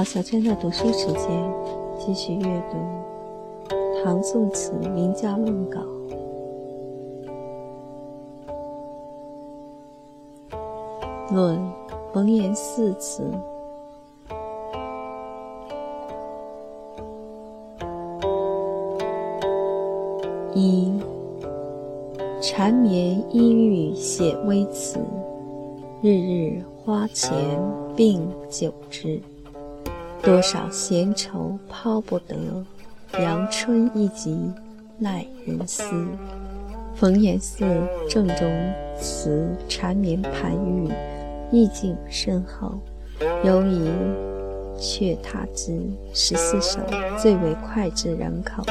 好，小娟的读书时间，继续阅读唐宋词名家论稿。论冯延四词。一缠绵依郁写微词，日日花前并久之。多少闲愁抛不得，阳春一集耐人思。冯延巳正中词缠绵盘郁，意境深厚，尤以《却他之》十四首最为脍炙人口。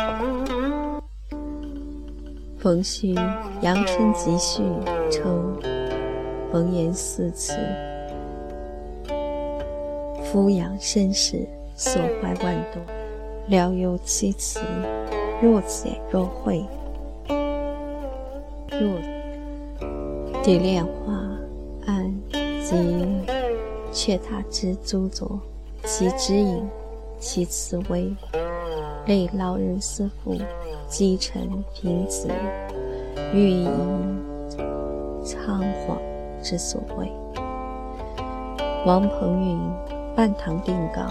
冯虚《阳春集序》称冯延巳词俯仰身世，所怀万多，聊有其词，若简若晦。若蝶恋花案及却他之诸作，其指引，其词微，类老人思妇。积尘平子，欲以仓皇之所谓。王鹏云《半堂定稿》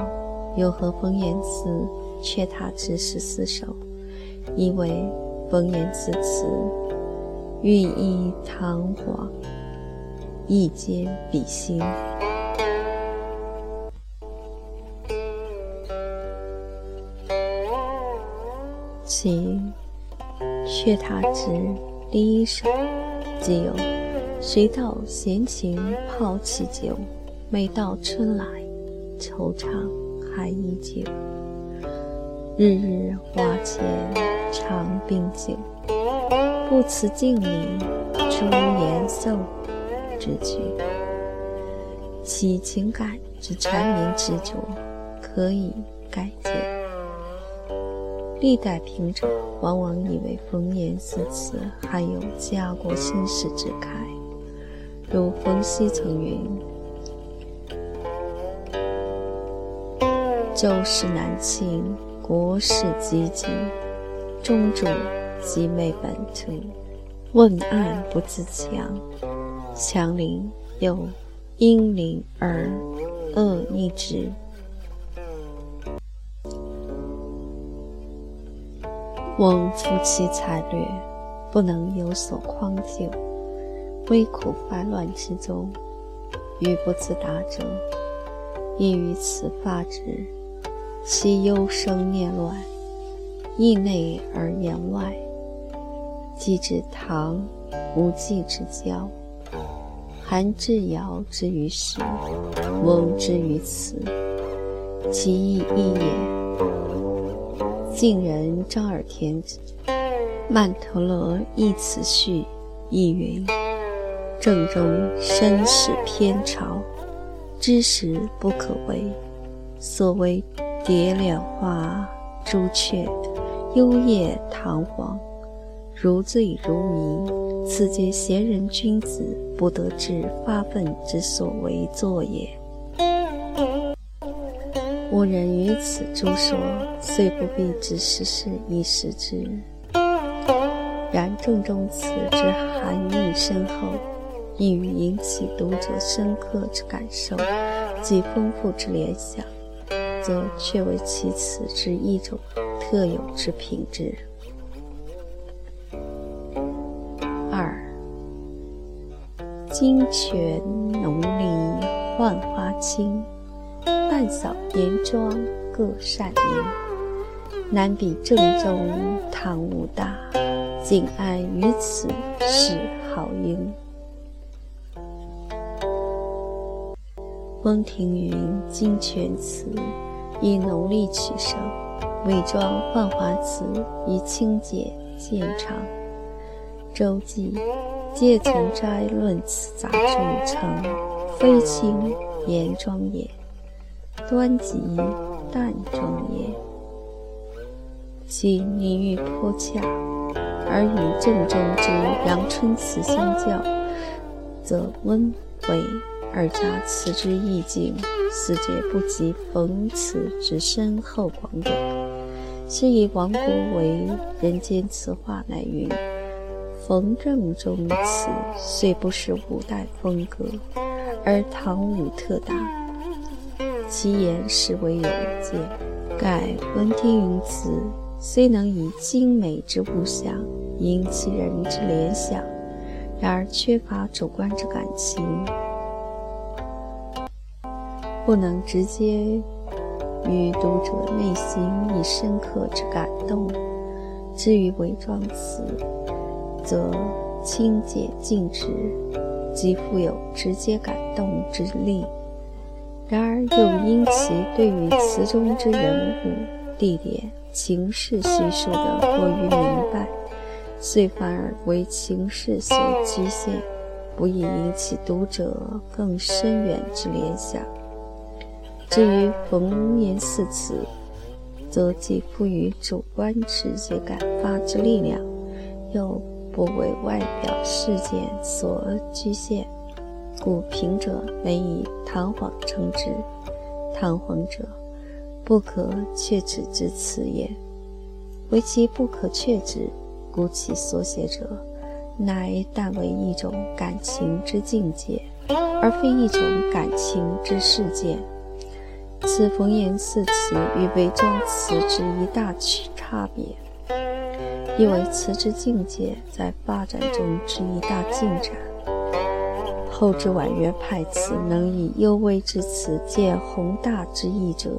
又和冯延巳《却他之十四首》，以为冯延巳词寓意堂皇，意兼比心。其《却他之》第一首，即有“谁道闲情泡起酒，每到春来，惆怅还依旧。日日花前长并久，不辞镜里朱颜瘦之句。其情感之缠绵执着，可以概见。历代评者往往以为冯延巳词含有家国心事之慨，如冯熙曾云：“旧事难清，国事积极，中主即昧本土，问案不自强，强邻又因邻而恶逆之。”翁夫妻才略，不能有所匡救，危苦烦乱之中，语不自达者，亦于此发之。其幽生念乱，意内而言外，既指唐无忌之交，韩志尧之于时，翁之于此，其意亦也。晋人张耳田《曼陀罗亦词序》亦云：“正中身始偏朝，知时不可为。所谓蝶恋花，朱雀，幽夜堂皇，如醉如迷。此皆贤人君子不得志发愤之所为作也。”吾人于此诸说，虽不必知时事以识之，然正中此之含义深厚，易于引起读者深刻之感受及丰富之联想，则却为其词之一种特有之品质。二，金泉浓丽浣花清。半扫严庄各善名，难比正中堂屋大，竟安于此是好音。翁庭云《金泉词》以农历取胜，伪装浣花词以清洁见长。周记借从斋论词杂著称：非清严庄也。端极淡庄也，其凝郁颇洽，而与正中之阳春词相较，则温为而加词之意境，似皆不及逢词之深厚广远。是以王国为人间词话乃云：冯正中词虽不是五代风格，而唐语特大，其言实为有见。盖闻听云词，虽能以精美之物象引起人之联想，然而缺乏主观之感情，不能直接与读者内心以深刻之感动。至于伪装词，则清洁静止，极富有直接感动之力。然而又因其对于词中之人物、地点、情事叙述的过于明白，遂反而为情事所局限，不易引起读者更深远之联想。至于冯言四词，则既赋予主观直接感发之力量，又不为外表事件所局限。故平者唯以堂皇称之，堂皇者，不可确指之词也。为其不可确指，故其所写者，乃但为一种感情之境界，而非一种感情之事件。此冯言四词与伪装词之一大区差别，因为词之境界在发展中之一大进展。后之婉约派词能以幽微之词见宏大之意者，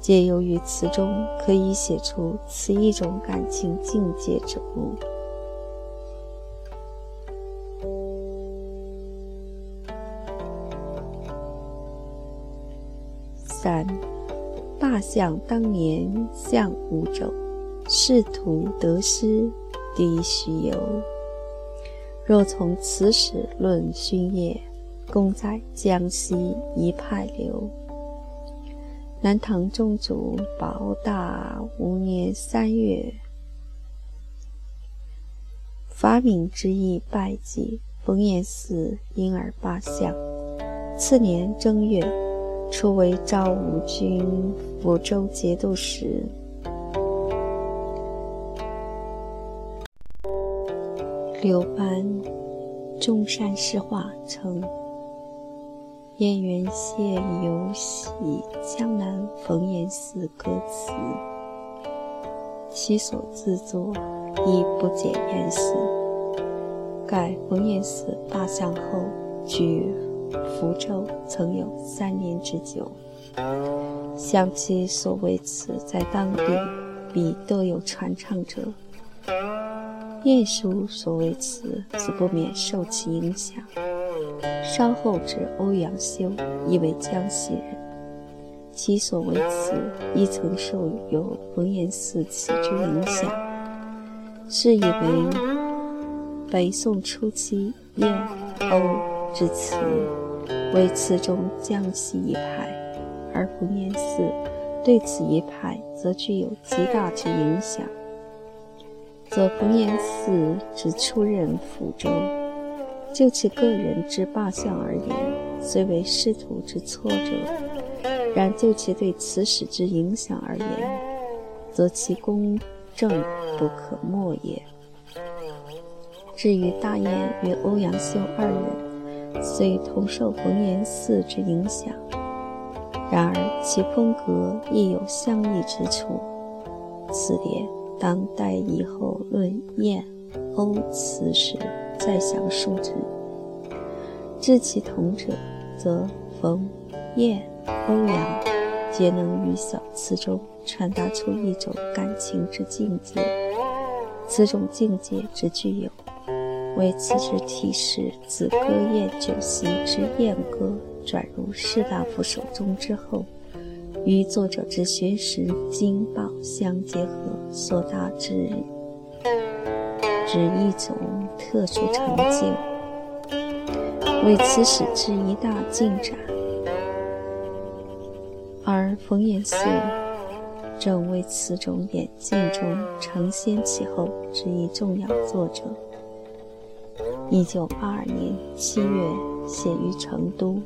皆由于词中可以写出此一种感情境界之物。想当年向五州，仕途得失低须由。若从此史论勋业，功在江西一派流。南唐宗祖保大五年三月，发明之意拜祭，冯延嗣因而罢相。次年正月，初为赵武军抚州节度使。刘班中山诗话称：“燕元县游喜江南冯延巳歌词，其所自作亦不减燕巳。盖冯延巳罢相后，居福州曾有三年之久。想其所谓词，在当地必都有传唱者。”晏殊所谓词，自不免受其影响。稍后至欧阳修，亦为江西人，其所谓词亦曾受有冯延巳词之影响。是以为北宋初期晏、欧之词为词中江西一派，而冯延巳对此一派则具有极大之影响。则冯延巳之出任抚州，就其个人之罢相而言，虽为仕途之挫折；然就其对此史之影响而言，则其公正不可没也。至于大雁与欧阳修二人，虽同受冯延巳之影响，然而其风格亦有相异之处。此点。当代以后论燕、欧词时再详述之。至其同者，则冯、燕、欧阳皆能于小词中传达出一种感情之境界。此种境界之具有，为此之体诗，子歌宴酒席之宴歌转入士大夫手中之后。与作者之学识经报相结合所达之之一种特殊成就，为此史之一大进展。而冯延巳正为此种演进中承先启后之一重要作者。一九八二年七月，写于成都。